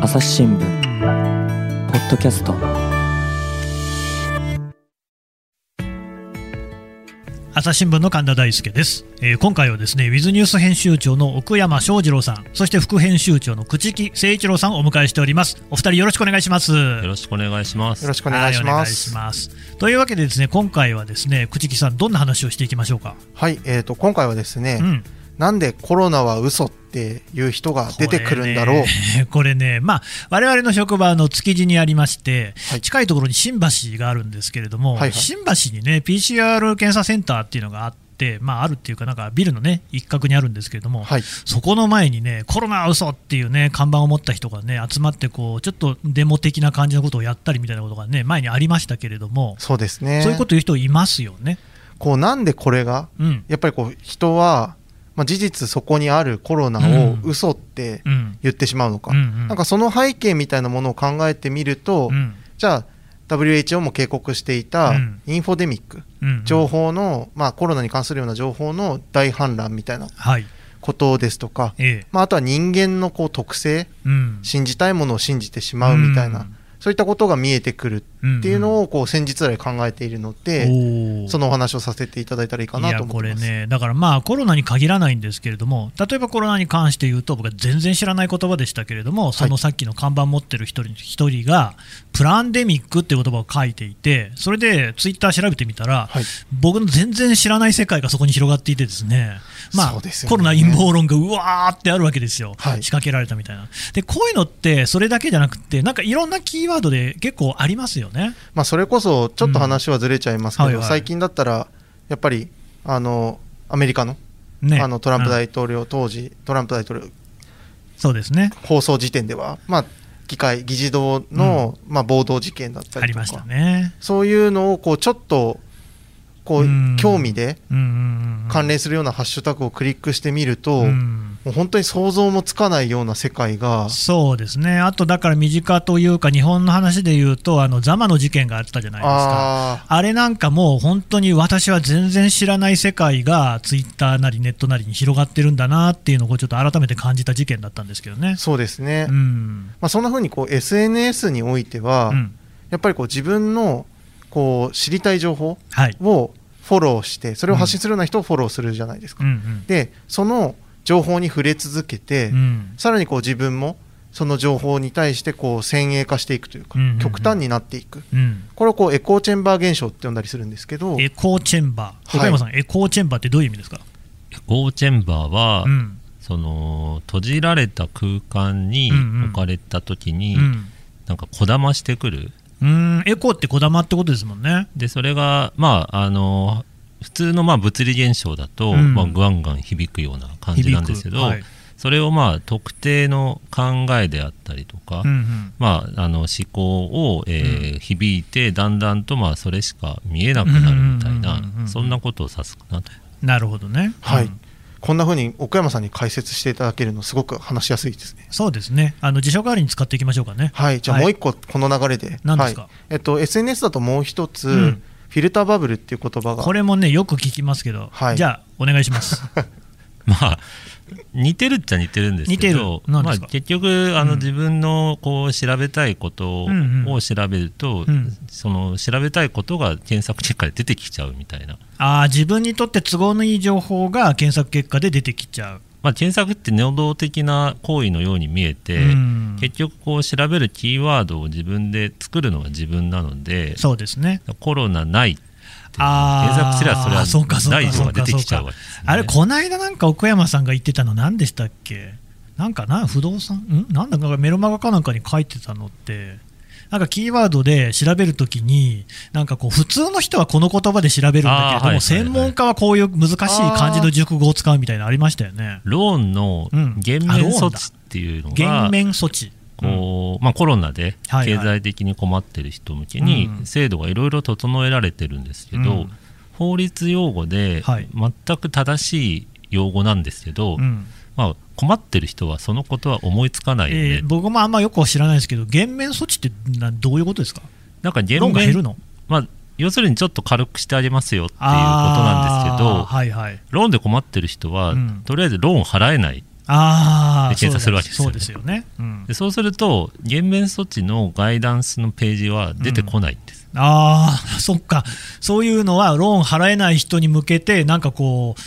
朝日新聞ポッドキャスト。朝日新聞の神田大輔です、えー今回はですねウィズニュース編集長の奥山翔二郎さんそして副編集長の朽木誠一郎さんをお迎えしております。お二人よろしくお願いします。よろしくお願いします。よろしくお願いしはいお願います。します。というわけでですね今回はですね朽木さんどんな話をしていきましょうか、はい、えー、と今回はですね、うんなんでコロナは嘘っていう人が出てくるんだろう。これねまあ、我々の職場の築地にありまして、はい近いところに新橋があるんですけれども、はいはい新橋にね、PCR 検査センターっていうのがあって、まあ、あるっていうか、なんかビルのね、一角にあるんですけれども、はい、そこの前にね、コロナは嘘っていうね、看板を持った人がね、集まってこう、ちょっとデモ的な感じのことをやったりみたいなことがね、前にありましたけれども、そうですね。そういうこと言う人いますよね。こうなんでこれが？うん。やっぱりこう人は、まあ、事実そこにあるコロナをうん嘘ってうん。言ってしまうのか、なんかその背景みたいなものを考えてみると、うんじゃあ WHO も警告していたうんインフォデミック、うん情報の、まあ、コロナに関するような情報の大反乱みたいなはい。ことですとか、ええ。まあ、あとは人間のこう特性うん。信じたいものを信じてしまうみたいな、うんそういったことが見えてくるっていうのを、をこう先日来考えているので、おー。そのお話をさせていただいたらいいかなと思ってます。いやこれね、だからまあコロナに限らないんですけれども、例えばコロナに関して言うと、僕は全然知らない言葉でしたけれども、そのさっきの看板持ってる一人一人が、プランデミックっていう言葉を書いていて、それでツイッター調べてみたら、はい、僕の全然知らない世界がそこに広がっていてですね、まあね。コロナ陰謀論がうわーってあるわけですよ、はい。仕掛けられたみたいな。で、こういうのって、それだけじゃなくて、なんかいろんなキーワードで結構ありますよね。まあ、それこそちょっと話はずれちゃいますけど、うん。はいはい。最近だったらやっぱりあのアメリカの,、ね、あのトランプうん。大統領、当時トランプ大統領そうですね、放送時点では、まあ、議会議事堂の、まあ、暴動事件だったありとか、ね。そういうのをこうちょっとこう、うん。興味でうんうんうんうん。関連するようなハッシュタグをクリックしてみると、うんもう本当に想像もつかないような世界が、そうですね、あとだから身近というか、日本の話で言うと、あのザマの事件があったじゃないですか。ああれなんかもう本当に私は全然知らない世界がツイッターなりネットなりに広がってるんだなっていうのをちょっと改めて感じた事件だったんですけどね。ー。そうですね、うん。まあ、そんな風にこう SNS においては、うん。やっぱりこう自分のこう知りたい情報はい。をフォローしてそれを発信するような人をフォローするじゃないですか、うんうん。でその情報に触れ続けて、うん。さらにこう自分もその情報に対してこう先鋭化していくというか、うんうんうん。極端になっていく。うん。これをこうエコーチェンバー現象って呼んだりするんですけどエコーチェンバー、はい。岡山さん、エコーチェンバーってどういう意味ですか、エコーチェンバーは、うん。その閉じられた空間にうんうん。置かれた時に、うん。なんかこだましてくる。うん、エコーってこだまってことですもんね。でそれがまああの普通のまあ物理現象だと、うん。まあ、ガンガン響くような感じなんですけど、はい。それをまあ特定の考えであったりとか、うんうん。まあ、あの思考を、えー響いてだんだんとまあそれしか見えなくなるみたいなそんなことを指すかなと。なるほどね。はい、うんこんな風に奥山さんに解説していただけるのすごく話しやすいですね。そうですね。あの辞書代わりに使っていきましょうかね。はい。じゃあはい。もう一個この流れで、何ですか？はい。えっと、SNS だともう一つ、うんフィルターバブルっていう言葉が。これもね、よく聞きますけど、はい。じゃあ、お願いします。まあ似てるっちゃ似てるんですけど似てる。何ですか？まあ、結局あの、うん。自分のこう調べたいことを調べると、うん。その調べたいことが検索結果で出てきちゃうみたいな、あー自分にとって都合のいい情報が検索結果で出てきちゃう。まあ、検索って能動的な行為のように見えて、うん。結局こう調べるキーワードを自分で作るのが自分なのでそうですね。コロナない検索すればそれはない情報が出てきちゃうわけです、ね、あれ、この間なんか奥山さんが言ってたの、何でしたっけ？なんかな、不動産？ん？なんだかメロマガかなんかに書いてたのって、なんかキーワードで調べるときに、なんかこう、普通の人はこの言葉で調べるんだけれども、はい専門家はこういう難しい漢字の熟語を使うみたいなのありましたよね。ローンのうん減免措置っていうのが、減免措置。こうまあ、コロナで経済的に困ってる人向けにうん。制度がいろいろ整えられてるんですけど、うん。法律用語ではい。全く正しい用語なんですけど、うん。まあ、困ってる人はそのことは思いつかないんで、えー僕もあんまよくは知らないですけど、減免措置ってなどういうことですか？なんか減ローンが減る免、の？まあ、要するにちょっと軽くしてあげますよっていうことなんですけど、はいはい。ローンで困ってる人は、うん。とりあえずローン払えない、あ検査す。るわけですよね。そうですよね。うん。でそうすると減免措置のガイダンスのページは出てこないんです、ああ、そっか、そういうのはローン払えない人に向けて、なんかこう、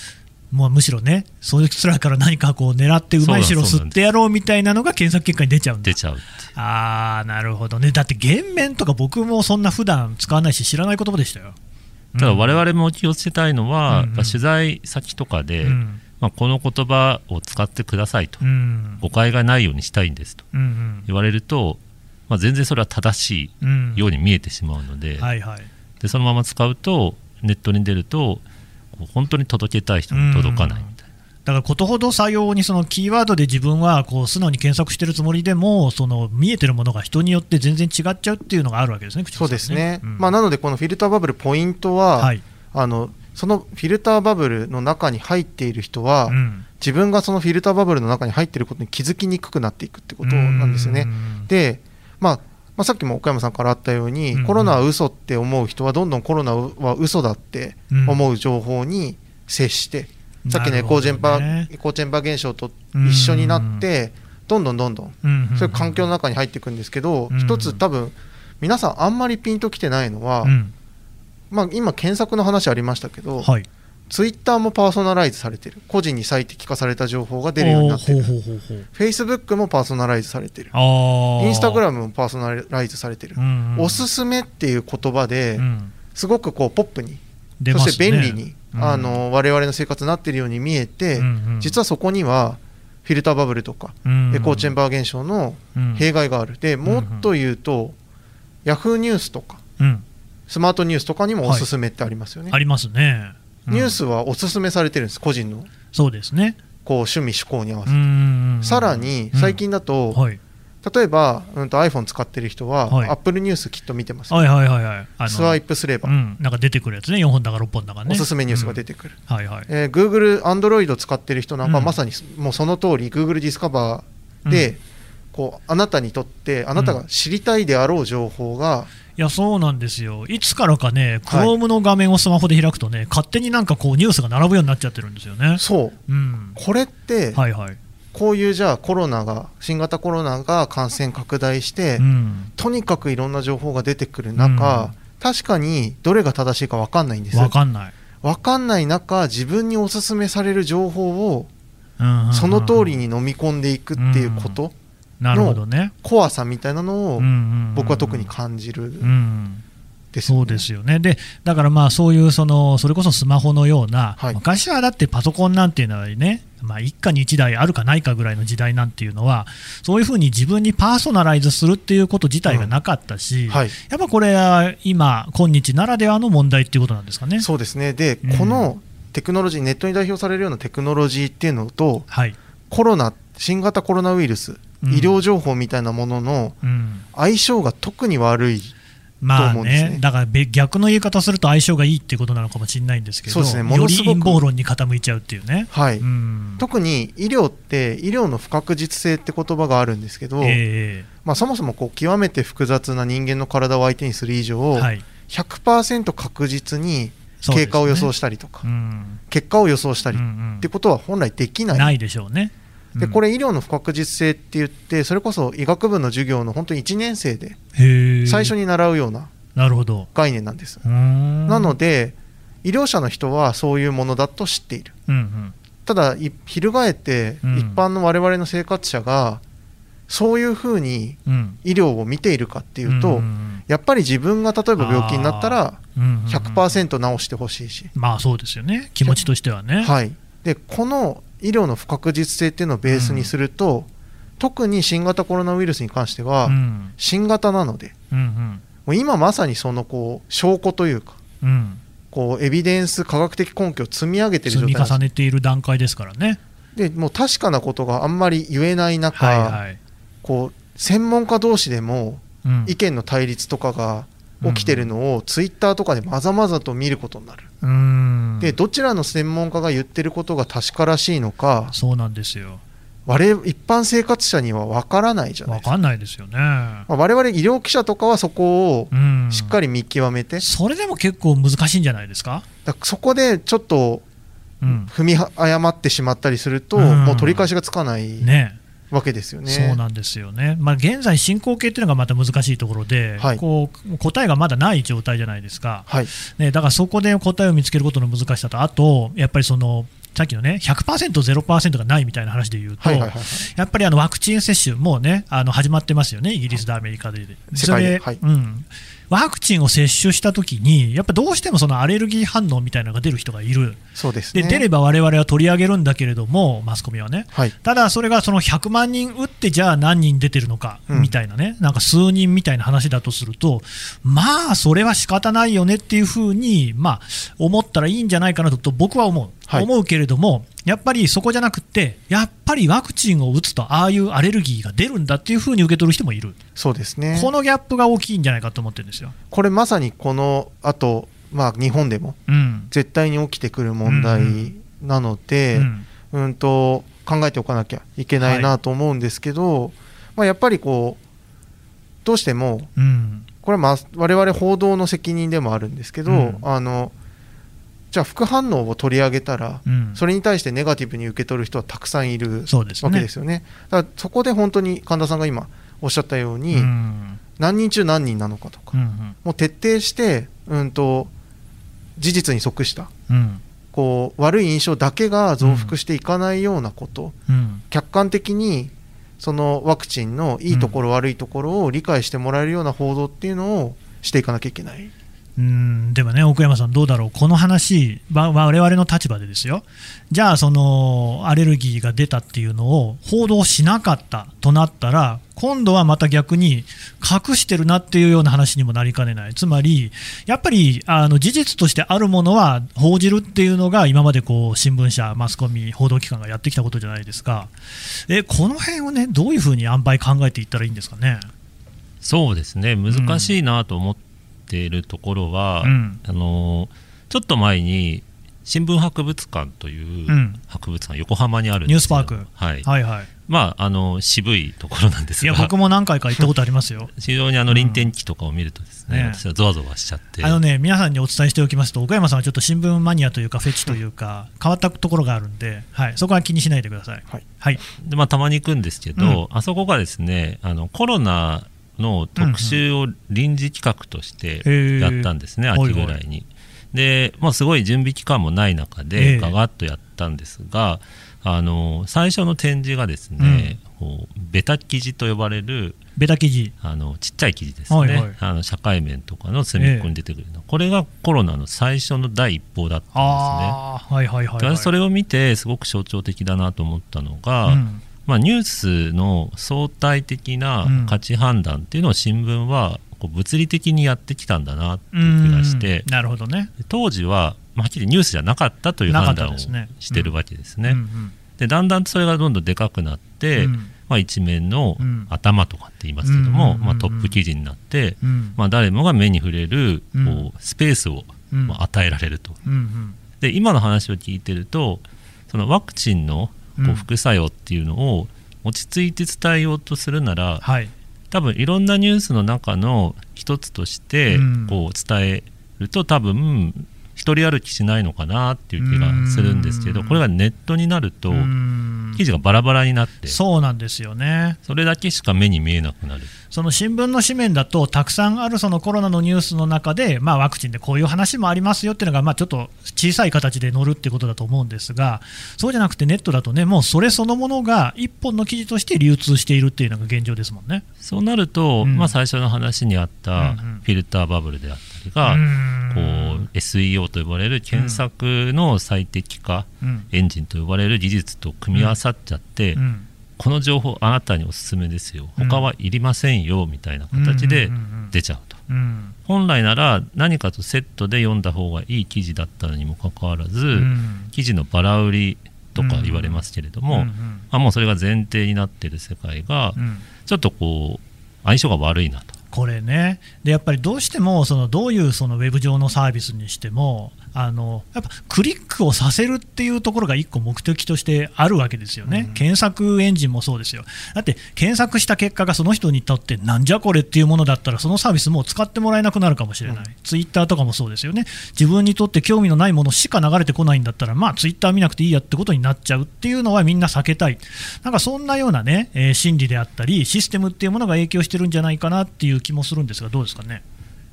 もうむしろね、そういう人らから何かこう狙って、うまい汁を吸ってやろうみたいなのが検索結果に出ちゃうんだ。出ちゃうああ、なるほどね、だって減免とか、僕もそんな普段使わないし、知らない言葉でしたよ。ただ我々も気をつけたいのは、うんうん。取材先とかで、うん。まあ、この言葉を使ってくださいと、うん。誤解がないようにしたいんですと。うん言われると、まあ、全然それは正しうんいように見えてしまうので,、はいはい、でそのまま使うとネットに出ると本当に届けたい人に届かないみたいな、だからことほどさようにそのキーワードで自分はこう素直に検索してるつもりでもその見えてるものが人によって全然違っちゃうっていうのがあるわけですね、口そうですね、うん。まあ、なのでこのフィルターバブルポイントは、はい。あのそのフィルターバブルの中に入っている人は、うん。自分がそのフィルターバブルの中に入っていることに気づきにくくなっていくってことなんですよね。うん。で、まあまあ、さっきも岡山さんからあったように、うんうん。コロナは嘘って思う人はどんどんコロナは嘘だって思う情報に接して、さっきのエコーチェンバー、なるほどね。エコーチェンバー現象と一緒になって、どんどんどんどん。うんうんそういう環境の中に入っていくんですけど、うん。一つ多分皆さんあんまりピンときてないのは、うん。まあ、今検索の話ありましたけど、はい、ツイッターもパーソナライズされてる。個人に最適化された情報が出るようになってる。フェイスブックもパーソナライズされてる。インスタグラムもパーソナライズされてる、うんうん。おすすめっていう言葉でうん。すごくこうポップに、ね。そして便利に、うん。あの我々の生活になってるように見えて、うんうん。実はそこにはフィルターバブルとか、うんエコーチェンバー現象のうん。弊害がある。でもっと言うと、ヤフーニュースとかうん。スマートニュースとかにもおすすめってありますよね、ありますね、うんニュースはおすすめされてるんです個人の。そうですね、こう趣味嗜好に合わせて、うん。さらに最近だと、はい、例えば、うん、と iPhone 使ってる人は、はい。Apple ニュースきっと見てますよ、はいはいはいはい。あのスワイプすれば、うん、なんか出てくるやつね、4本だか6本だかね。おすすめニュースが出てくる、うん。はいはい。えー Google、Android 使ってる人なんか、うん。まさにもうその通り Google ディスカバーで、うん。こうあなたにとってあなたが知りたいであろう情報が、いや、そうなんですよ。いつからかね、はい Chrome の画面をスマホで開くとね、勝手になんかこうニュースが並ぶようになっちゃってるんですよね。そううん。これって、はいはい。こういうじゃあコロナが新型コロナが感染拡大して、うん。とにかくいろんな情報が出てくる中、うん確かにどれが正しいか分かんないんですわかんない。分かんない中自分におすすめされる情報をその通りに飲み込んでいくっていうこと、なるほどね。怖さみたいなのをうんうんうん僕は特に感じるうん。ですよねそうですよね。で、だからまあそういうその、それこそスマホのような、はい昔はだってパソコンなんていうのはね、まあ一家に一台あるかないかぐらいの時代なんていうのは、そういうふうに自分にパーソナライズするっていうこと自体がなかったし、はいやっぱこれは今、今日ならではの問題っていうことなんですかね。そうですねで、うんこのテクノロジーネットに代表されるようなテクノロジーっていうのとはい。コロナ新型コロナウイルス、うん医療情報みたいなもののうん。相性が特に悪いまあと思うんですね。ね、だからべ逆の言い方すると相性がいいっていうことなのかもしれないんですけど、そうですね。もよりのすごく陰謀論に傾いちゃうっていうね。はい、うん。特に医療って医療の不確実性って言葉があるんですけど、えまあ、そもそもこう極めて複雑な人間の体を相手にする以上、えはい、100%確実に経過を予想したりとか、うん。結果を予想したりってことは本来できない、ないでしょうね。でうん。これ医療の不確実性って言ってそれこそ医学部の授業の本当に1年生で最初に習うような。概念なんです、なので医療者の人はそういうものだと知っている。うんうん。ただい翻ってうん。一般の我々の生活者がそういうふうにうん。医療を見ているかっていうと、んやっぱり自分が例えば病気になったらうんうんうん。100%治してほしいし、まあそうですよね、気持ちとしてはね。はい、でこの医療の不確実性っていうのをベースにすると、特に新型コロナウイルスに関しては、うん。新型なのでうんもう今まさにそのこう証拠というかうん。うんこうエビデンス科学的根拠を積み上げてる積み状態なんです。重ねている段階ですからね。でもう確かなことがあんまり言えない中、はいはい。こう専門家同士でもうん。意見の対立とかが起きてるのをツイッターとかでまざまざと見ることになる。うんでどちらの専門家が言ってることが確からしいのかそうなんですよ。我々一般生活者には分からないじゃないですか。わかんないですよね。まあ、我々医療記者とかはそこをうんしっかり見極めて、それでも結構難しいんじゃないですか？だそこでちょっとうん踏み誤ってしまったりすると、うんもう取り返しがつかないねわけですよね。そうなんですよね、まあ、現在、進行形っていうのがまた難しいところで、はい。こう答えがまだない状態じゃないですか、はい、ね、だからそこで答えを見つけることの難しさと、あと、やっぱりその、さっきのね、100%、0%がないみたいな話で言うと、はいはいはいはい。やっぱりあのワクチン接種、もうね、あの始まってますよね、イギリスで、アメリカで。世界で。それはい。うん、ワクチンを接種したときに、やっぱどうしてもそのアレルギー反応みたいなのが出る人がいる、そうですね。で出れば我々は取り上げるんだけれども、マスコミはね。はい、ただ、それがその100万人打って、じゃあ何人出てるのかうん。みたいなね、なんか数人みたいな話だとすると、まあ、それは仕方ないよねっていうふうに、まあ、思ったらいいんじゃないかなとと僕は思う、はい思うけれども、やっぱりそこじゃなくって、やっぱりワクチンを打つと、ああいうアレルギーが出るんだっていうふうに受け取る人もいる、そうですね。このギャップが大きいんじゃないかと思ってるんですよ。これまさにこの後、まあ日本でもうん。絶対に起きてくる問題なので、ううんん、と考えておかなきゃいけないなと思うんですけど、まあやっぱりこうどうしてもうん。これはまあ我々報道の責任でもあるんですけど、うん。あのじゃあ副反応を取り上げたら、うん。それに対してネガティブに受け取る人はたくさんいるわけですよね。だからそこで本当に神田さんが今おっしゃったように、うん。何人中何人なのかとか、うん。もう徹底して、うん、と事実に即したうん。こう悪い印象だけが増幅していかないようなこと、うん。客観的にそのワクチンのいいところ、悪いところを理解してもらえるような報道っていうのをしていかなきゃいけない。うんでもね、奥山さん、どうだろう、この話、わ我々の立場でですよ、じゃあ、そのアレルギーが出たっていうのを報道しなかったとなったら、今度はまた逆に隠してるなっていうような話にもなりかねない、つまり、やっぱりあの事実としてあるものは報じるっていうのが、今までこう新聞社、マスコミ、報道機関がやってきたことじゃないですか、えこの辺をね、どういうふうに塩梅考えていったらいいんですかね？そうですね。難しいなと思っているところは、うん。あのちょっと前に新聞博物館といううん。博物館、横浜にあるんですよ。ニュースパーク。はい。はいはい、まああの渋いところなんですが。いや僕も何回か行ったことありますよ。非常にあの臨転機とかを見るとですね,、ね私はゾワゾワしちゃって。あのね、皆さんにお伝えしておきますと、岡山さんはちょっと新聞マニアというか、フェチというか、変わったところがあるんで、はい、そこは気にしないでください。はい。はい、でまあ、たまに行くんですけど、あそこがですねあのコロナの特集を臨時企画としてやったんですね、秋ぐらいに。で、まあ、すごい準備期間もない中ええでガガッとやったんですが、あの最初の展示がですね、ベタ生地と呼ばれるベタ記事、あのちっちゃい生地ですね、はいはい。あの社会面とかの隅っこに出てくるの、これがコロナの最初の第一報だったんですね。はいはいはい、はい。それを見てすごく象徴的だなと思ったのが、うんまあ、ニュースの相対的なうん。価値判断っていうのを新聞はこう物理的にやってきたんだなっていう気がしてうん。なるほどね。で当時は、まあはっきりニュースじゃなかったという判断をしてるわけですね。でだんだんそれがどんどんでかくなって、うん。まあ、一面のうん。頭とかって言いますけども、まあ、トップ記事になって、うん。まあ、誰もが目に触れるうん。こうスペースをうん。まあ与えられると。で今の話を聞いてるとそのワクチンのこう副作用っていうのを落ち着いて伝えようとするなら、はい、多分いろんなニュースの中の一つとしてうん。こう伝えると多分一人歩きしないのかなっていう気がするんですけどうん。これがネットになるとうん記事がバラバラになってそうなんですよね。それだけしか目に見えなくなる。その新聞の紙面だと、たくさんあるそのコロナのニュースの中で、まあ、ワクチンでこういう話もありますよっていうのが、まあ、ちょっと小さい形で載るっていうことだと思うんですが、そうじゃなくてネットだとね、もうそれそのものが一本の記事として流通しているっていうのが現状ですもんね。そうなると、うん。まあ、最初の話にあったフィルターバブルであった。りが、うん。こう SEO と呼ばれる検索の最適化、うん。エンジンと呼ばれる技術と組み合わさっちゃって、うん。この情報あなたにおすすめですよ。うん。他はいりませんよみたいな形で出ちゃうと、うん。本来なら何かとセットで読んだ方がいい記事だったのにもかかわらず、うん。記事のバラ売りとか言われますけれども、あ、もうそれが前提になっている世界がうん。ちょっとこう相性が悪いなとこれね、でやっぱりどうしてもそのどういうそのウェブ上のサービスにしても、あのやっぱクリックをさせるっていうところが一個目的としてあるわけですよね、うん。検索エンジンもそうですよ、だって検索した結果がその人にとってなんじゃこれっていうものだったら、そのサービスもう使ってもらえなくなるかもしれない、ツイッターとかもそうですよね、自分にとって興味のないものしか流れてこないんだったら、まあツイッター見なくていいやってことになっちゃうっていうのはみんな避けたい、なんかそんなようなね、えー心理であったり、システムっていうものが影響してるんじゃないかなっていう気もするんですが、どうですかね？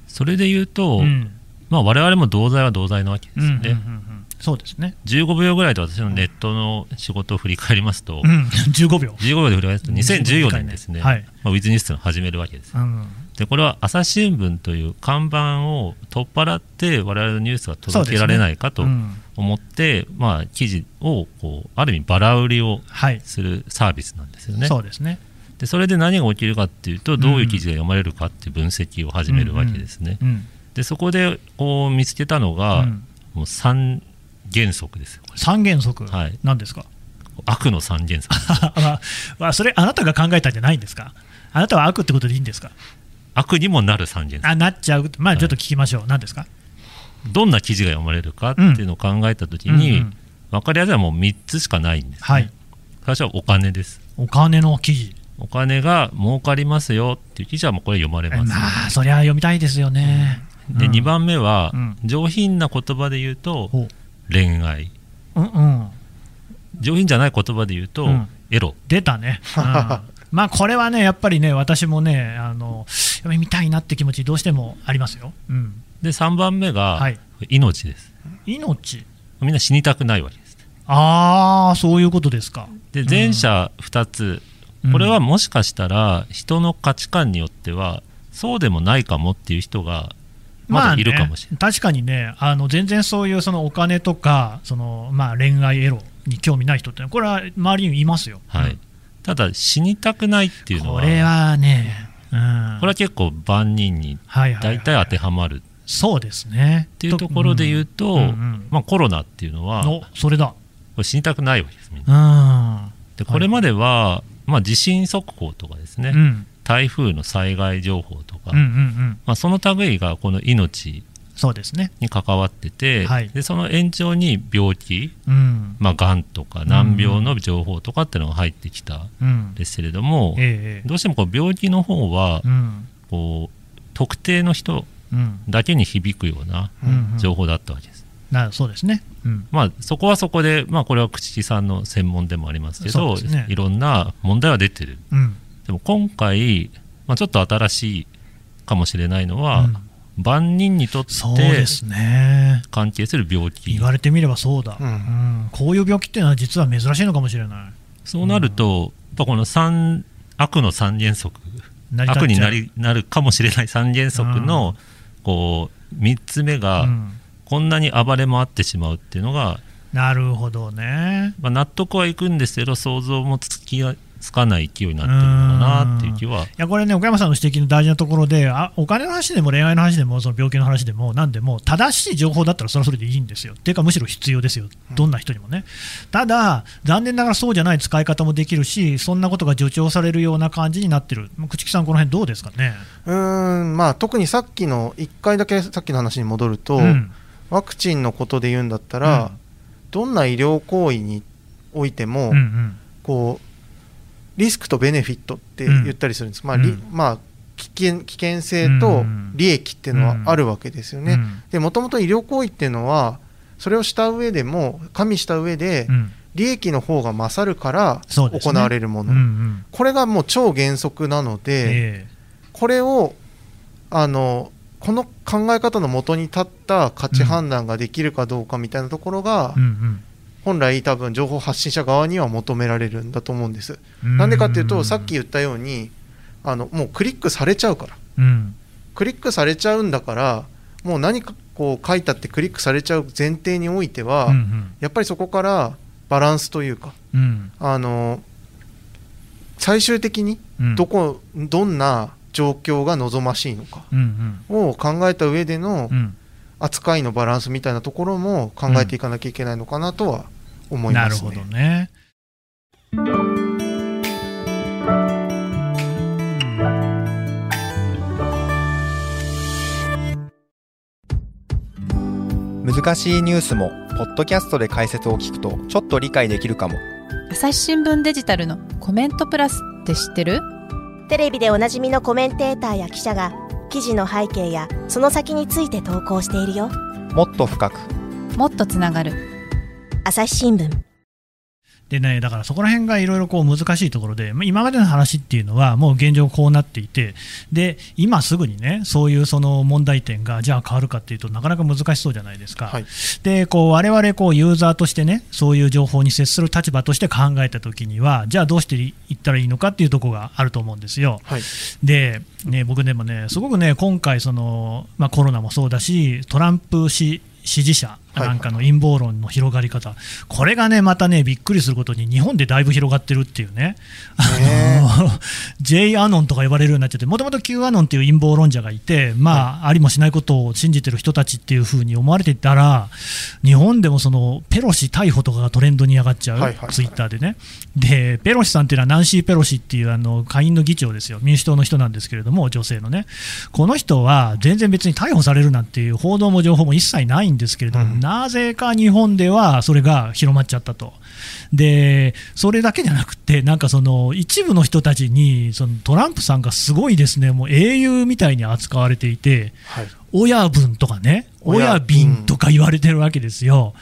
それで言うと、うんまあ、我々も同罪は同罪なわけですよね、うんうんうんうん。そうですね、15秒ぐらいで私のネットの仕事を振り返りますと、うん、15秒、15秒で振り返ると2014年ですね、はい。まあ、ウィズニュースを始めるわけです。うん、でこれは朝日新聞という看板を取っ払って我々のニュースが届けられないかとうん思って、まあ、記事をこうある意味バラ売りをはい、するサービスなんですよね。そうですね、でそれで何が起きるかっていうとどういう記事が読まれるかっていう分析を始めるわけですね。うんでそこでこう見つけたのが、うん。もう3原則ですよ。これ三原則、はい。なんですか、悪の3原則。まあまあ、それ、あなたが考えたんじゃないんですか、あなたは悪ってことでいいんですか、悪にもなる3原則。あなっちゃう、まあ、ちょっと聞きましょう、なんですか、どんな記事が読まれるかっていうのを考えたときに、うんうん。分かりやすいのはもう3つしかないんです、ね。はい、最初はお金です。お金の記事、お金が儲かりますよっていう記事はもうこれ読まれます、まあ、そりゃ読みたいですよね。でうん。2番目は、うん。上品な言葉で言うと恋愛。うんうん、上品じゃない言葉で言うと、うん。エロ。出たね、うん。まあこれはね、やっぱりね、私もね、あのや見たいなって気持ち、どうしてもありますよ。うん、で3番目が、はい。命です。命？みんな死にたくないわけです。ああ、そういうことですか。で前者2つ、うん。これはもしかしたら人の価値観によってはそうでもないかもっていう人がまだいるかもしれない、まあね、確かにね、あの全然そういうそのお金とか、そのまあ、恋愛エロに興味ない人ってこれは周りにいますよ。はい。うん。ただ死にたくないっていうのはこれはね、うん、これは結構万人にはいはいはい大体当てはまる。っそうですね。ていうところで言うと、うんうんまあ、コロナっていうのはそれだ。れ死にたくないわけですみんな。うん。でこれまでは、まあ、地震速報とかですね、うん台風の災害情報とか、うんうんうん。まあ、その類がこの命そうですね。に関わってて、はいでその延長に病気、うん。まあ、がんとか難病の情報とかっていうのが入ってきたんうん。ですけれども、ええどうしてもこう病気の方はうん。こう特定の人うん。だけに響くようなうんうん情報だったわけです。なそうですね。うん。まあ、そこはそこで、まあ、これは口木さんの専門でもありますけどすねいろんな問題は出てるうん。でも今回、まあ、ちょっと新しいかもしれないのは、うん万人にとってそうですね。関係する病気言われてみればそうだ。ううんん。こういう病気っていうのは実は珍しいのかもしれない。そうなると、やっぱこの三悪の三原則悪になりなるかもしれない三原則の、こう3つ目が、うんこんなに暴れ回ってしまうっていうのが、なるほどね。まあ、納得はいくんですけど想像もつきがつかない勢いになってるのかなっていう気は。いやこれね、岡山さんの指摘の大事なところで、あお金の話でも恋愛の話でも、その病気の話でも、なんでも、正しい情報だったらそれはそれでいいんですよ。っていうか、むしろ必要ですよ、どんな人にもね。ただ、残念ながらそうじゃない使い方もできるし、そんなことが助長されるような感じになってる、朽木さん、この辺どうですかね？うーんまあ特にさっきの1回だけさっきの話に戻ると、うんワクチンのことで言うんだったら、うんどんな医療行為においても、うんうんこうリスクとベネフィットって言ったりするんです、まありうん。まあ、危険危険性うとん。利益っていうのはあるわけですよね。うん。でもともと医療行為っていうのはそれをした上でも加味した上でうん。利益の方が勝るから行われるもの、うんうん。これがもう超原則なので、えこれをあのこの考え方のもとに立った価値判断ができるかどうかみたいなところが、えうん本来多分情報発信者側には求められるんだと思うんです。うん。なんでかっていうとさっき言ったようにあのもうクリックされちゃうから。うん。クリックされちゃうんだからもう何かこう書いたってクリックされちゃう前提においては、うんうん。やっぱりそこからバランスというかうん。あの最終的にうん。どこ、どんな状況が望ましいのかうんを考えた上での扱いのバランスみたいなところも考えていかなきゃいけないのかなとは思います、ね、なるほどね。難しいニュースもポッドキャストで解説を聞くとちょっと理解できるかも。朝日新聞デジタルのコメントプラスって知ってる？テレビでおなじみのコメンテーターや記者が記事の背景やその先について投稿しているよ。もっと深く。もっとつながる。朝日新聞でね、だからそこら辺がいろいろこう難しいところで、まあ今までの話っていうのは、もう現状こうなっていて、で今すぐにね、そういうその問題点がじゃあ変わるかっていうとなかなか難しそうじゃないですか。はいでこう我々こうユーザーとしてね、そういう情報に接する立場として考えたときには、じゃあどうしていったらいいのかっていうところがあると思うんですよ。はいで、ね、僕でもね、すごくね、今回その、まあ、コロナもそうだし、トランプ氏支持者なんかの陰謀論の広がり方、これがね、またね、びっくりすることに、日本でだいぶ広がってるっていうね、ねあの J アノンとか呼ばれるようになっちゃって、もともと Q アノンっていう陰謀論者がいて、まあ、ありもしないことを信じてる人たちっていうふうに思われていたら、日本でもそのペロシ逮捕とかがトレンドに上がっちゃう、はいはいはい。ツイッターでね。で、ペロシさんっていうのはナンシー・ペロシっていうあの下院の議長ですよ、民主党の人なんですけれども、女性のね、この人は全然別に逮捕されるなんていう報道も情報も一切ないんですけれども、うんなぜか日本ではそれが広まっちゃったと。でそれだけじゃなくて、なんかその一部の人たちにそのトランプさんがすごいですね、もう英雄みたいに扱われていて、はい親分とかね、親親瓶瓶とか言われてるわけですよ。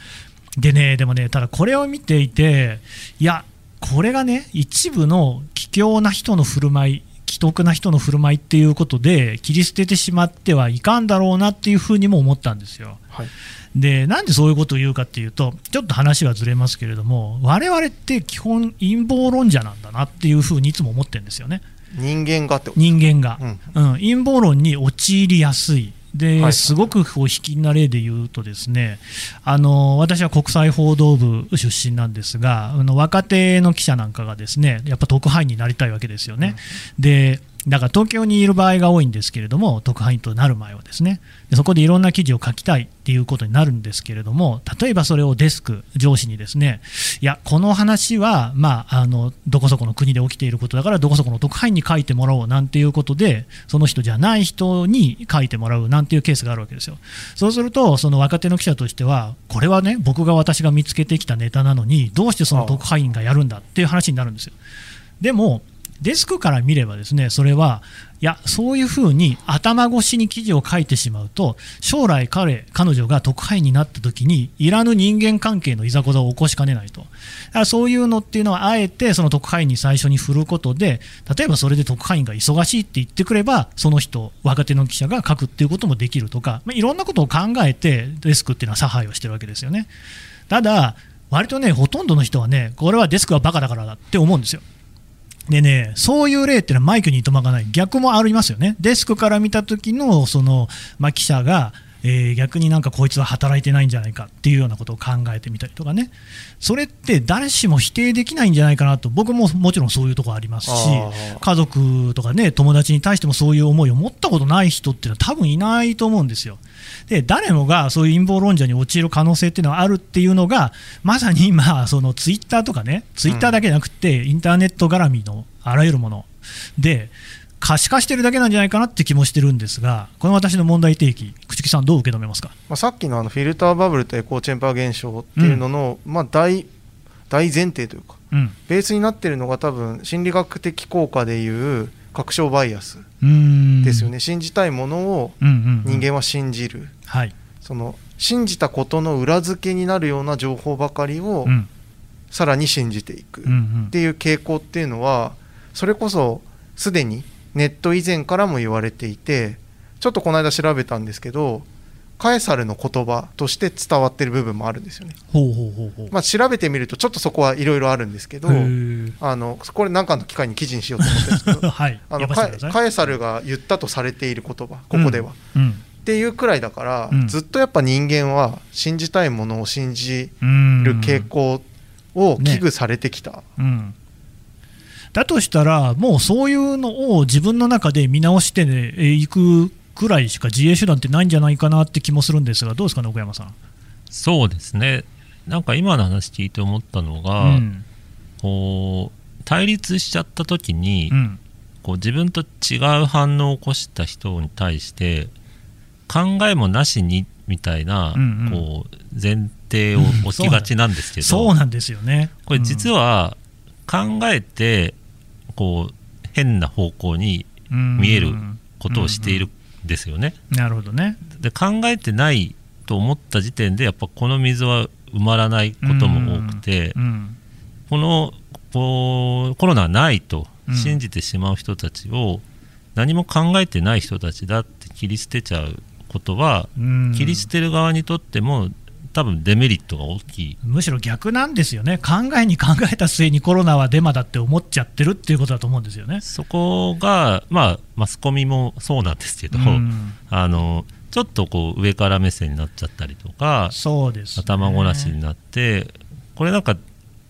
でね、でもね、ただこれを見ていて、いや、これがね、一部の卑怯な人の振る舞い、既得な人の振る舞いっていうことで切り捨ててしまってはいかんだろうなっていうふうにも思ったんですよ。はい。でなんでそういうことを言うかっていうとちょっと話はずれますけれども我々って基本陰謀論者なんだなっていうふうにいつも思ってるんですよね。人間がって人間が、うん。うん、陰謀論に陥りやすい。ではいすごくこう引きな例で言うとですねあの私は国際報道部出身なんですがあの若手の記者なんかがですねやっぱ特派員になりたいわけですよね。でだから東京にいる場合が多いんですけれども特派員となる前はですね。でそこでいろんな記事を書きたいっていうことになるんですけれども例えばそれをデスク上司にですねいやこの話は、まあ、あのどこそこの国で起きていることだからどこそこの特派員に書いてもらおうなんていうことでその人じゃない人に書いてもらうなんていうケースがあるわけですよ。そうするとその若手の記者としてはこれはね僕が私が見つけてきたネタなのにどうしてその特派員がやるんだっていう話になるんですよ。でもデスクから見ればですねそれはいやそういうふうに頭越しに記事を書いてしまうと将来彼彼女が特派員になった時にいらぬ人間関係のいざこざを起こしかねないと。だからそういうのっていうのはあえてその特派員に最初に振ることで例えばそれで特派員が忙しいって言ってくればその人若手の記者が書くっていうこともできるとか、まあ、いろんなことを考えてデスクっていうのは差配をしてるわけですよね。ただ割とねほとんどの人はねこれはデスクはバカだからだって思うんですよ。でね、そういう例っていうのはマイクにいとまがない、逆もありますよね、デスクから見た時のその、まあ、記者が、えー逆になんかこいつは働いてないんじゃないかっていうようなことを考えてみたりとかね、それって誰しも否定できないんじゃないかなと、僕ももちろんそういうところありますし家族とかね、友達に対してもそういう思いを持ったことない人っていうのは多分いないと思うんですよ。で誰もがそういう陰謀論者に陥る可能性っていうのはあるっていうのがまさに今そのツイッターとかねツイッターだけじゃなくて、インターネット絡みのあらゆるもので可視化してるだけなんじゃないかなって気もしてるんですがこの私の問題提起朽木さんどう受け止めますか？まあ、さっきのあのフィルターバブルとエコーチェンバー現象っていうのの、まあ、大大前提というかうん。ベースになってるのが多分心理学的効果でいう確証バイアスですよね、信じたいものをうんうんうん。人間は信じる、はい、その信じたことの裏付けになるような情報ばかりをうん。さらに信じていくうんうん。っていう傾向っていうのはそれこそすでにネット以前からも言われていてちょっとこの間調べたんですけどカエサルの言葉として伝わってる部分もあるんですよね。ほうほうほうほう、まあ、調べてみるとちょっとそこはいろいろあるんですけどあのこれ何かの機会に記事にしようと思っんですけど はい。あのカエサルが言ったとされている言葉ここでは、うんっていうくらいだから、うん。ずっとやっぱ人間は信じたいものを信じうんる傾向を危惧されてきた、うん、だとしたら、もうそういうのを自分の中で見直してい、ね、くくらいしか自衛手段ってないんじゃないかなって気もするんですが、どうですかね、奥山さん。そうですね。なんか今の話聞いて思ったのが、うん。こう対立しちゃった時に、うん。こう自分と違う反応を起こした人に対して考えもなしにみたいな、うんうん。こう前提を置きがちなんですけど、そうなんですよね。これ実は考えてこう変な方向にうん。見えることをしているんですよね。なるほどね。で考えてないと思った時点でやっぱこの水は埋まらないことも多くて、うん。このこうコロナはないとうん。信じてしまう人たちを何も考えてない人たちだって切り捨てちゃうことは、うん。切り捨てる側にとっても多分デメリットが大きい。むしろ逆なんですよね、考えに考えた末にコロナはデマだって思っちゃってるっていうことだと思うんですよね。そこが、まあ、マスコミもそうなんですけど、うん。あのちょっとこう上から目線になっちゃったりとか、そうです、ね、頭ごなしになって、これなんか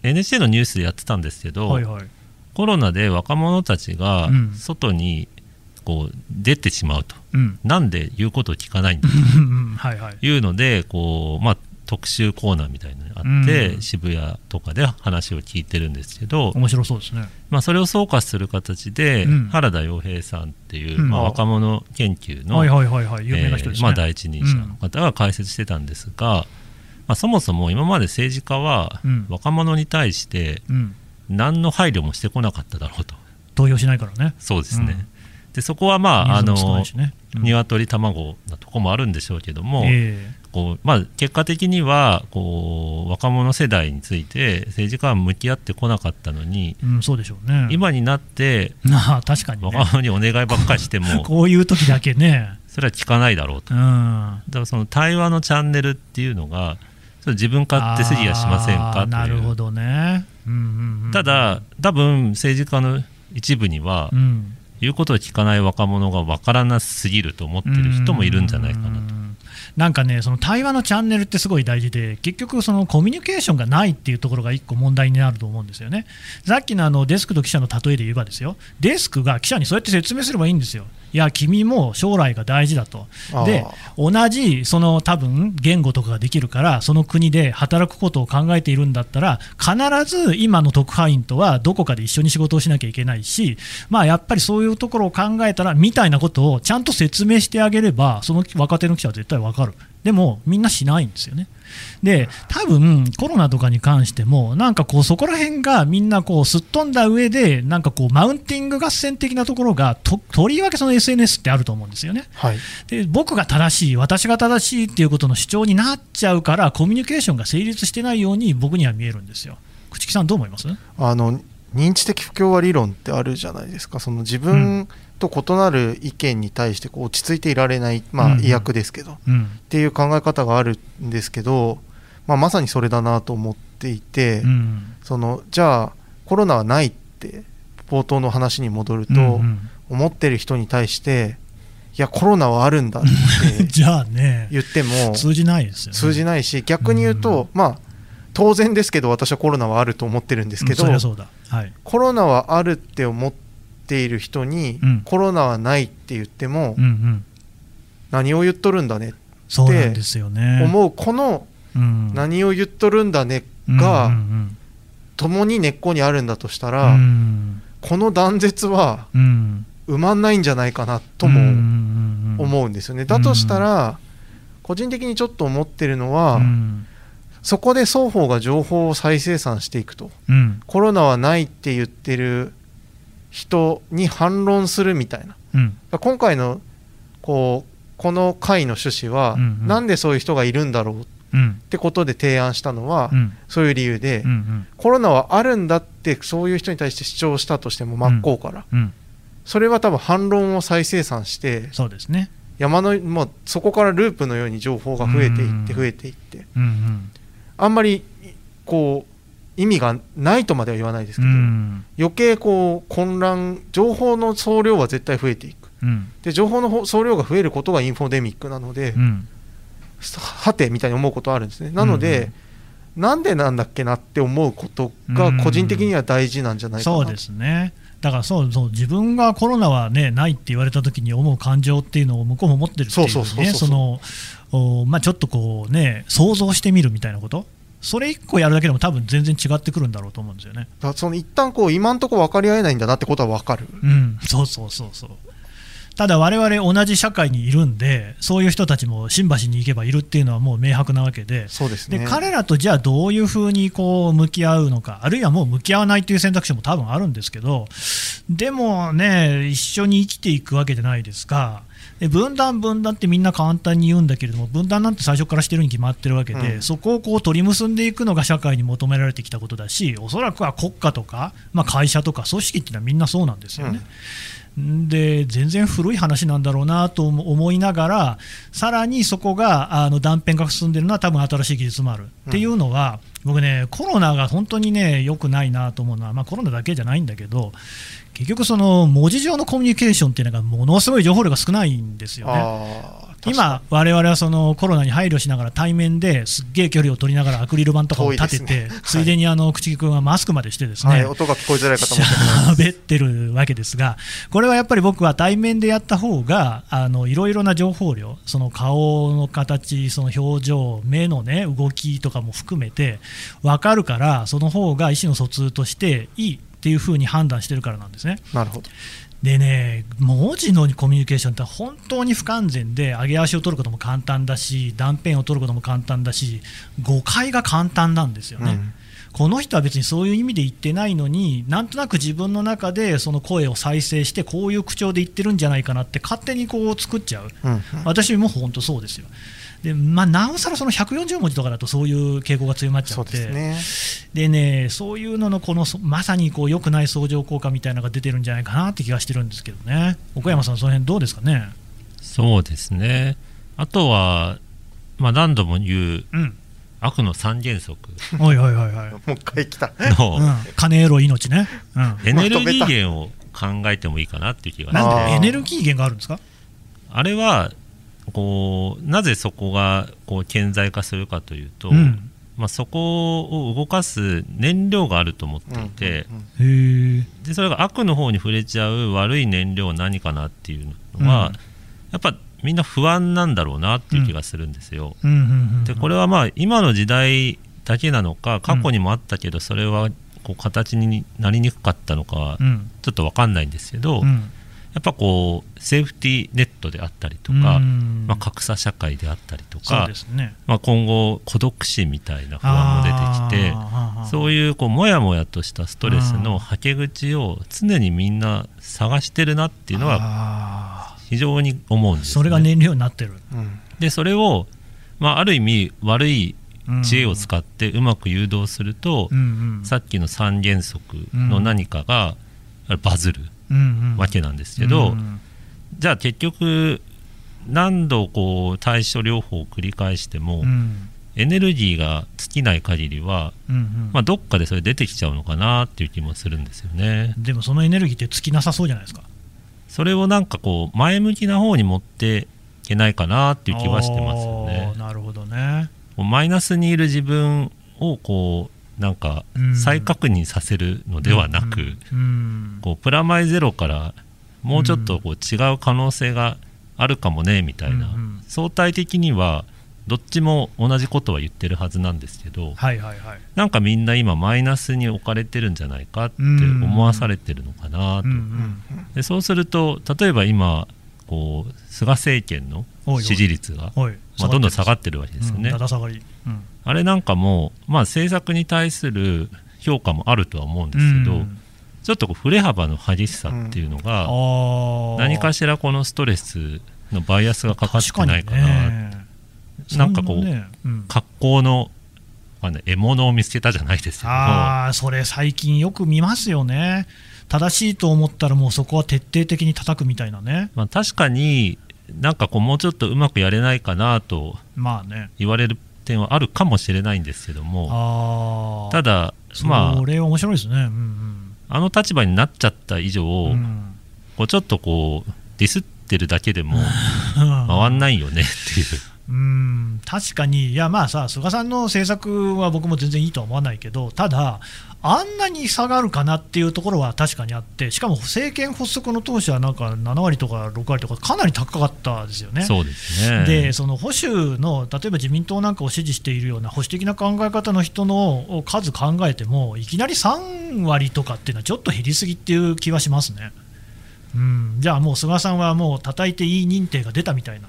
NHK のニュースでやってたんですけど、はいはい、コロナで若者たちがうん。外にこう出てしまうと、うん、なんで言うことを聞かないんだというので、こうまあ、特集コーナーみたいなのがあって、うん。渋谷とかで話を聞いてるんですけど、面白そうですね。まあ、それを総括する形で、うん。原田洋平さんっていう、うん。まあ、若者研究の、第一人者の方が解説してたんですが、まあ、そもそも今まで政治家はうん。若者に対してうん、何の配慮もしてこなかっただろうと、投票しないからね。そうですね、うんでそこはまああのいしね。うん。鶏卵なとこもあるんでしょうけども、えこうまあ、結果的にはこう若者世代について政治家は向き合ってこなかったのに、えうん、そうでしょうね。今になってなあ確かにね、若者にお願いばっかりしても こういう時だけね、それは聞かないだろうと。うん、だからその対話のチャンネルっていうのが自分勝手すぎやしませんかという。なるほどね。うんうんうん。ただ多分政治家の一部にはうん言うことを聞かない若者が分からなすぎると思ってる人もいるんじゃないかなと。なんかね、その対話のチャンネルってすごい大事で、結局、そのコミュニケーションがないっていうところが一個問題になると思うんですよね。さっきのあのデスクと記者の例えで言えばですよ、デスクが記者にそうやって説明すればいいんですよ。いや、君も将来が大事だと。で、同じその多分言語とかができるから、その国で働くことを考えているんだったら、必ず今の特派員とはどこかで一緒に仕事をしなきゃいけないし、まあ、やっぱりそういうところを考えたら、みたいなことをちゃんと説明してあげれば、その若手の記者は絶対わかる。でも、みんなしないんですよね。で、多分コロナとかに関しても、なんかこう、そこら辺がみんなこう、すっ飛んだ上で、なんかこう、マウンティング合戦的なところが、ととりわけその SNS ってあると思うんですよね。はいで僕が正しい、私が正しいっていうことの主張になっちゃうから、コミュニケーションが成立してないように僕には見えるんですよ。朽木さん、どう思います？あの認知的不協和理論ってあるじゃないですかその自分と異なる意見に対してこう落ち着いていられない、まうんあ、意訳ですけど、っうんていう考え方があるんですけど、まあ、まさにそれだなと思っていて、うんそのじゃあコロナはないって冒頭の話に戻ると、うんうん思ってる人に対していやコロナはあるんだって じゃあね、言っても通じないですよね。通じないし逆に言うと、まあ当然ですけど私はコロナはあると思ってるんですけど、うんそりゃそうだ。はい。コロナはあるって思っている人に、うん。コロナはないって言っても、うんうん。何を言っとるんだねそうなんですよね。思うこのうん、何を言っとるんだねうんがうん共に根っこにあるんだとしたうんら、うん。この断絶はうん。埋まんないんじゃないかなとうんもうん。思うんですよね。だとしたら個人的にちょっと思ってるのは、うん。そこで双方が情報を再生産していくと。うん。コロナはないって言ってる人に反論するみたいな。うん。今回のこうこの会の趣旨は、うんうん。なんでそういう人がいるんだろうっうん。てことで提案したのは、うん。そういう理由で、うんコロナはあるんだってそういう人に対して主張したとしても真っ向から、うん。それは多分反論を再生産してそうですね。山のもうそこからループのように情報が増えていってうん。増えていって。うんうん。あんまりこう意味がないとまでは言わないですうけど、ん。余計こう混乱情報の総量は絶対増えていく。うん。で情報のほ総量が増えることがインフォデミックなので、うん。はてみたいに思うことあるんですね。なので、なんでなんだっけなって思うことが個人的には大事なんじゃないかな。そうですね。だからそうそう自分がコロナは、ね、ないって言われたときに思う感情っていうのを向こうも持ってるっていうね、そう。そのおまあちょっとこうね想像してみるみたいなこと、それ一個やるだけでも多分全然違ってくるんだろうと思うんですよね。だその一旦こう今んとこ分かり合えないんだなってことは分かるうん、そうそうそうそう。ただ、我々同じ社会にいるんで、そういう人たちも新橋に行けばいるっていうのはもう明白なわけで、そうですねで彼らとじゃあどういうふうにこう向き合うのか、あるいはもう向き合わないという選択肢も多分あるんですけど、でもね、一緒に生きていくわけじゃないですか。で分断、分断ってみんな簡単に言うんだけれども分断なんて最初からしてるに決まってるわけで、うんそこをこう取り結んでいくのが社会に求められてきたことだしおそらくは国家とか、まあ、会社とか組織っていうのはみんなそうなんですよね。で全然古い話なんだろうなと思いながらさらにそこがあの断片が進んでるのは多分新しい技術もある、っていうのは僕ねコロナが本当にね良くないなと思うのは、まあ、コロナだけじゃないんだけど結局その文字上のコミュニケーションっていうのがものすごい情報量が少ないんですよね。今、我々はそのコロナに配慮しながら対面ですっげえ距離を取りながらアクリル板とかを立てて、ついでにあの口木君はマスクまでしてですね、にはい、音が聞こえづらい。方も申し訳ない。です喋ってるわけですが、これはやっぱり僕は対面でやった方があのい。ろい。ろな情報量、その顔の形、その表情、目の、ね、動きとかも含めて分かるから、その方が意思の疎通としてい。い。ってい。うふうに判断してるからなんですね。なるほどでね、文字のコミュニケーションって本当に不完全で、上げ足を取ることも簡単だし、断片を取ることも簡単だし、誤解が簡単なんですよね。うんこの人は別にそういう意味で言ってないのに、なんとなく自分の中でその声を再生して、こういう口調で言ってるんじゃないかなって、勝手にこう作っちゃう、うんうん私も本当そうですよ。でまあ、なおさらその140文字とかだとそういう傾向が強まっちゃそうって、ですね。でね、そういうののこのそまさにこう良くない相乗効果みたいなのが出てるんじゃないかなって気がしてるんですけどね、岡山さん、その辺どうですかね？そうですね。あとは、まあ、何度も言ううん、悪の三原則。おいおいおいおい、もう一回来た。のうん、金エロ命ね、うん、エネルギー源を考えてもいいかなっていう気がして。なんエネルギー源があるんですか？あれはこうなぜそこがこう顕在化するかというと、うん。まあ、そこを動かす燃料があると思っていて、うんうんへえ、でそれが悪の方に触れちゃう悪い燃料は何かなっていうのは、うん。やっぱみんな不安なんだろうなっていう気がするんですよ。うんうんうん、でこれはまあ今の時代だけなのか過去にもあったけどそれはこう形になりにくかったのかちょっと分かんないんですけど、うん、やっぱこうセーフティーネットであったりとか、うん。まあ、格差社会であったりとか、ね。まあ、今後孤独死みたいな不安も出てきてそういいうこうもやもやとしたストレスのはけ口を常にみんな探してるなっていうのはは非常に思うんです、ね、それが燃料になってる。うん。でそれを、まあ、ある意味悪いうん。知恵を使ってうまく誘導すると、うんうん。さっきの三原則の何かがバズる。うんうんわけなんですけど、うんじゃあ結局何度こう対処療法を繰り返しても、うんエネルギーが尽きない限りは、うんうんまあ、どっかでそれ出てきちゃうのかなっていう気もするんですよね。でもそのエネルギーって尽きなさそうじゃないですか。それをなんかこう前向きな方に持っていけないかなっていう気はしてますよね。なるほどね。マイナスにいる自分をこうなんかうん。再確認させるのではなく、こうプラマイゼロからもうちょっとこう違う可能性があるかもねみたいな、相対的にはどっちも同じことは言ってるはずなんですけどは。なんかみんな今マイナスに置かれてるんじゃないかって思わされてるのかなと、でそうすると例えば今こう菅政権の支持率がまあ、どんどん下がっってるわけですよね。あれなんかも、まあ、政策に対する評価もあるとは思うんですけど、うん。ちょっとこう振れ幅の激しさっていうのが、あー。何かしらこのストレスのバイアスがかかってないかなね。なんかこうね。うん。格好のあの獲物を見つけたじゃないですけど。ああそれ最近よく見ますよね。正しいと思ったらもうそこは徹底的に叩くみたいなね。まあ、確かになんかこうもうちょっとうまくやれないかなとまあね。言われる点はあるかもしれないんですけどもただまあそれ面白いですね。うんあの立場になっちゃった以上、うんうん。こうちょっとこうディスってるだけでも 回んないよねっていう。うん確かに、いやまあさ、菅さんの政策は僕も全然いいとは思わないけど、ただ、あんなに下がるかなっていうところは確かにあって、しかも政権発足の当初はなんか7割とか6割とか、かなり高かったですよね。そうですねでその保守の例えば自民党なんかを支持しているような保守的な考え方の人の数考えてもいきなり3割とかっていうのはちょっと減りすぎっていう気はしますね。うん、じゃあもう菅さんはもう叩いていい認定が出たみたいな。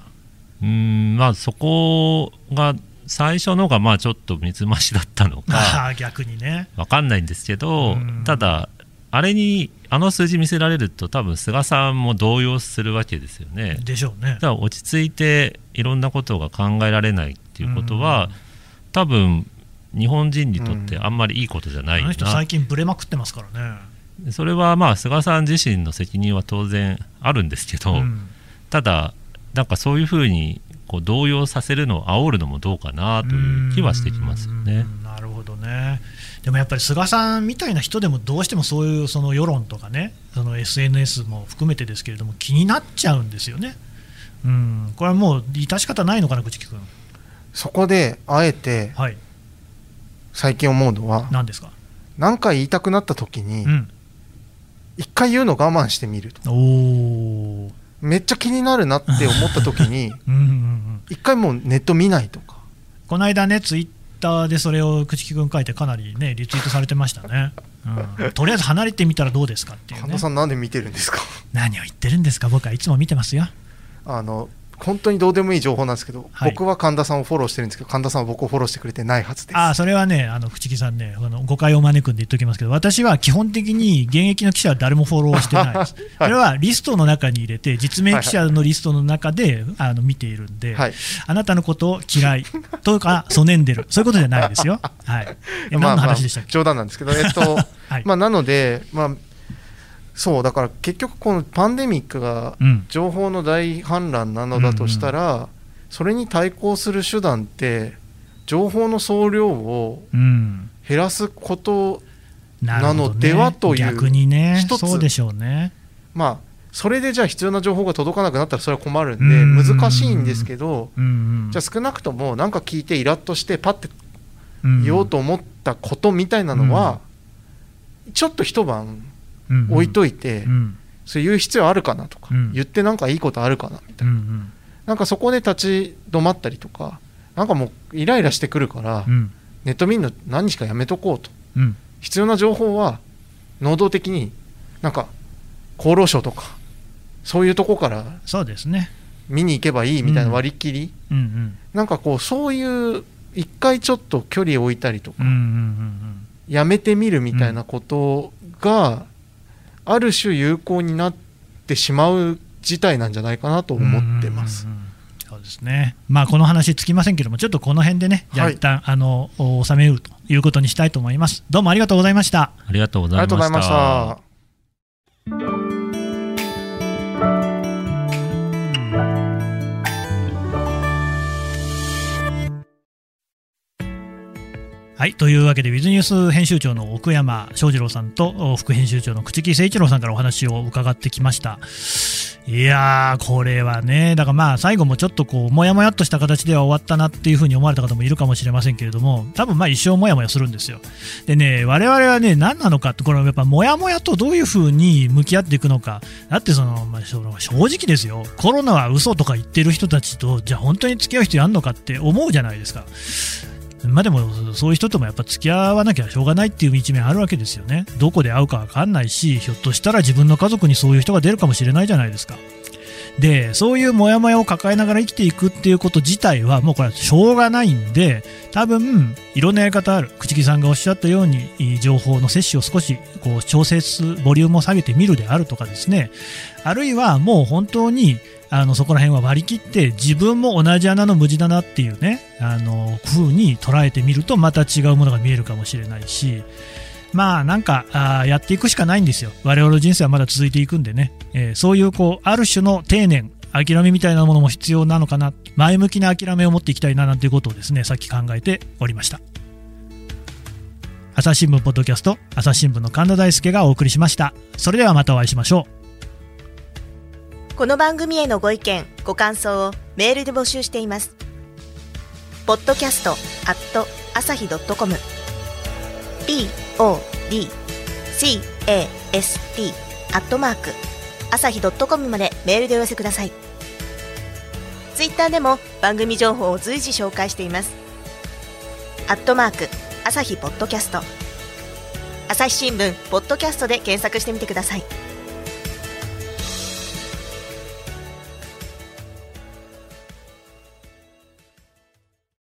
うんまあそこが最初のがまあちょっと水増しだったのあかあ 逆にね。わかんないんですけどうんただあれにあの数字見せられると多分菅さんも動揺するわけですよね。でしょうねだ。から落ち着いていろんなことが考えられないっていうことは、多分日本人にとってあんまりいいことじゃないな、あの人最近ブレまくってますからね。それはまあ菅さん自身の責任は当然あるんですけど、うんただなんかそういうふうにこう動揺させるのを煽るのもどうかなという気はしてきますよね。うんなるほどね。でもやっぱり菅さんみたいな人でもどうしてもそういうその世論とかね、その SNS も含めてですけれども気になっちゃうんですよね。うん、これはもう致し方ないのかな、口木君。そこであえてはい、最近思うのは何ですか？何回言いたくなった時にうん、一回言うの我慢してみるとおお、めっちゃ気になるなって思った時に 一回もうネット見ないとかこの間ね、ツイッターでそれを口木君書いて、かなりね、リツイートされてましたね。うん、とりあえず離れてみたらどうですかっていうね神田。さんなんで見てるんですか？何を言ってるんですか、僕はいつも見てますよ。あの本当にどうでもいい情報なんですけど、はい。僕は神田さんをフォローしてるんですけど神田さんは僕をフォローしてくれてないはずです。あそれはね、あの口木さんね、あの誤解を招くんで言っておきますけど、私は基本的に現役の記者は誰もフォローしてないです。それはリストの中に入れて、実名記者のリストの中であの見ているんで、はい。あなたのことを嫌い とか、そねんでる、そういうことじゃないですよ。はい、え何の話でしたっけ、冗談なんですけど、えっと はい。まあ、なので、まあ、そうだから結局このパンデミックがうん。情報の大氾濫なのだとしたら、それに対抗する手段って情報の総量をうん。減らすことなのではという逆にね、一つ。そうでしょうね。まあそれでじゃあ必要な情報が届かなくなったらそれは困るんでうん。難しいんですけどうんうん。じゃあ少なくとも何か聞いてイラッとしてパッてうん。言おうと思ったことみたいなのはちょっと一晩うん置いといてうん。そういう必要あるかなとかうん。言ってなんかいいことあるかなみたいな。うんうん。なんかそこで立ち止まったりとかなんかもうイライラしてくるからうん。ネット見るの何日かやめとこうと。うん。必要な情報は能動的になんか厚労省とかそういうとこからそうですね。見に行けばいいみたいな割り切り、うんうん。なんかこうそういう一回ちょっと距離を置いたりとか、うんうんうん。やめてみるみたいなことがある種有効になってしまう事態なんじゃないかなと思ってます。そうですね。まあこの話つきませんけども、ちょっとこの辺でね、じゃあはい一旦、あのお収めるということにしたいと思います。どうもありがとうございました。ありがとうごありざいまがとはい、というわけで、ウィズニュース編集長の奥山翔二郎さんと副編集長の朽木誠一郎さんからお話を伺ってきました。いやー、これはね、だからまあ最後もちょっとこう、もやもやっとした形では終わったなっていうふうに思われた方もいるかもしれませんけれども、多分まあ一生もやもやするんですよ。でね、我々はね、何なのかって、これはやっぱもやもやとどういうふうに向き合っていくのか。だってその、まあ、正直ですよ、コロナは嘘とか言ってる人たちと、じゃあ本当に付き合う必要あるのかって思うじゃないですか。まあでも、そういう人ともやっぱ付き合わなきゃしょうがないっていう一面あるわけですよね。どこで会うかわかんないし、ひょっとしたら自分の家族にそういう人が出るかもしれないじゃないですか。で、そういうモヤモヤを抱えながら生きていくっていうこと自体は、もうこれはしょうがないんで、多分、いろんなやり方ある。朽木さんがおっしゃったように、情報の摂取を少し、こう、調節、ボリュームを下げてみるであるとかですね。あるいは、もう本当に、あのそこら辺は割り切って自分も同じ穴の無地だなっていうねあの風に捉えてみるとまた違うものが見えるかもしれないしまあなんかあやっていくしかないんですよ。我々の人生はまだ続いていくんでね、えーそういうこうある種の定年諦めみたいなものも必要なのかな。前向きな諦めを持っていきたいななんていうことをですねさっき考えておりました。朝日新聞ポッドキャスト朝日新聞の神田大輔がお送りしました。それではまたお会いしましょう。この番組へのご意見ご感想をメールで募集しています。ポッドキャストアット朝日ドットコム。podcast アットマーク朝日ドットコムまでメールでお寄せください。ツイッターでも番組情報を随時紹介しています。アットマーク朝日ポッドキャスト。朝日新聞ポッドキャストで検索してみてください。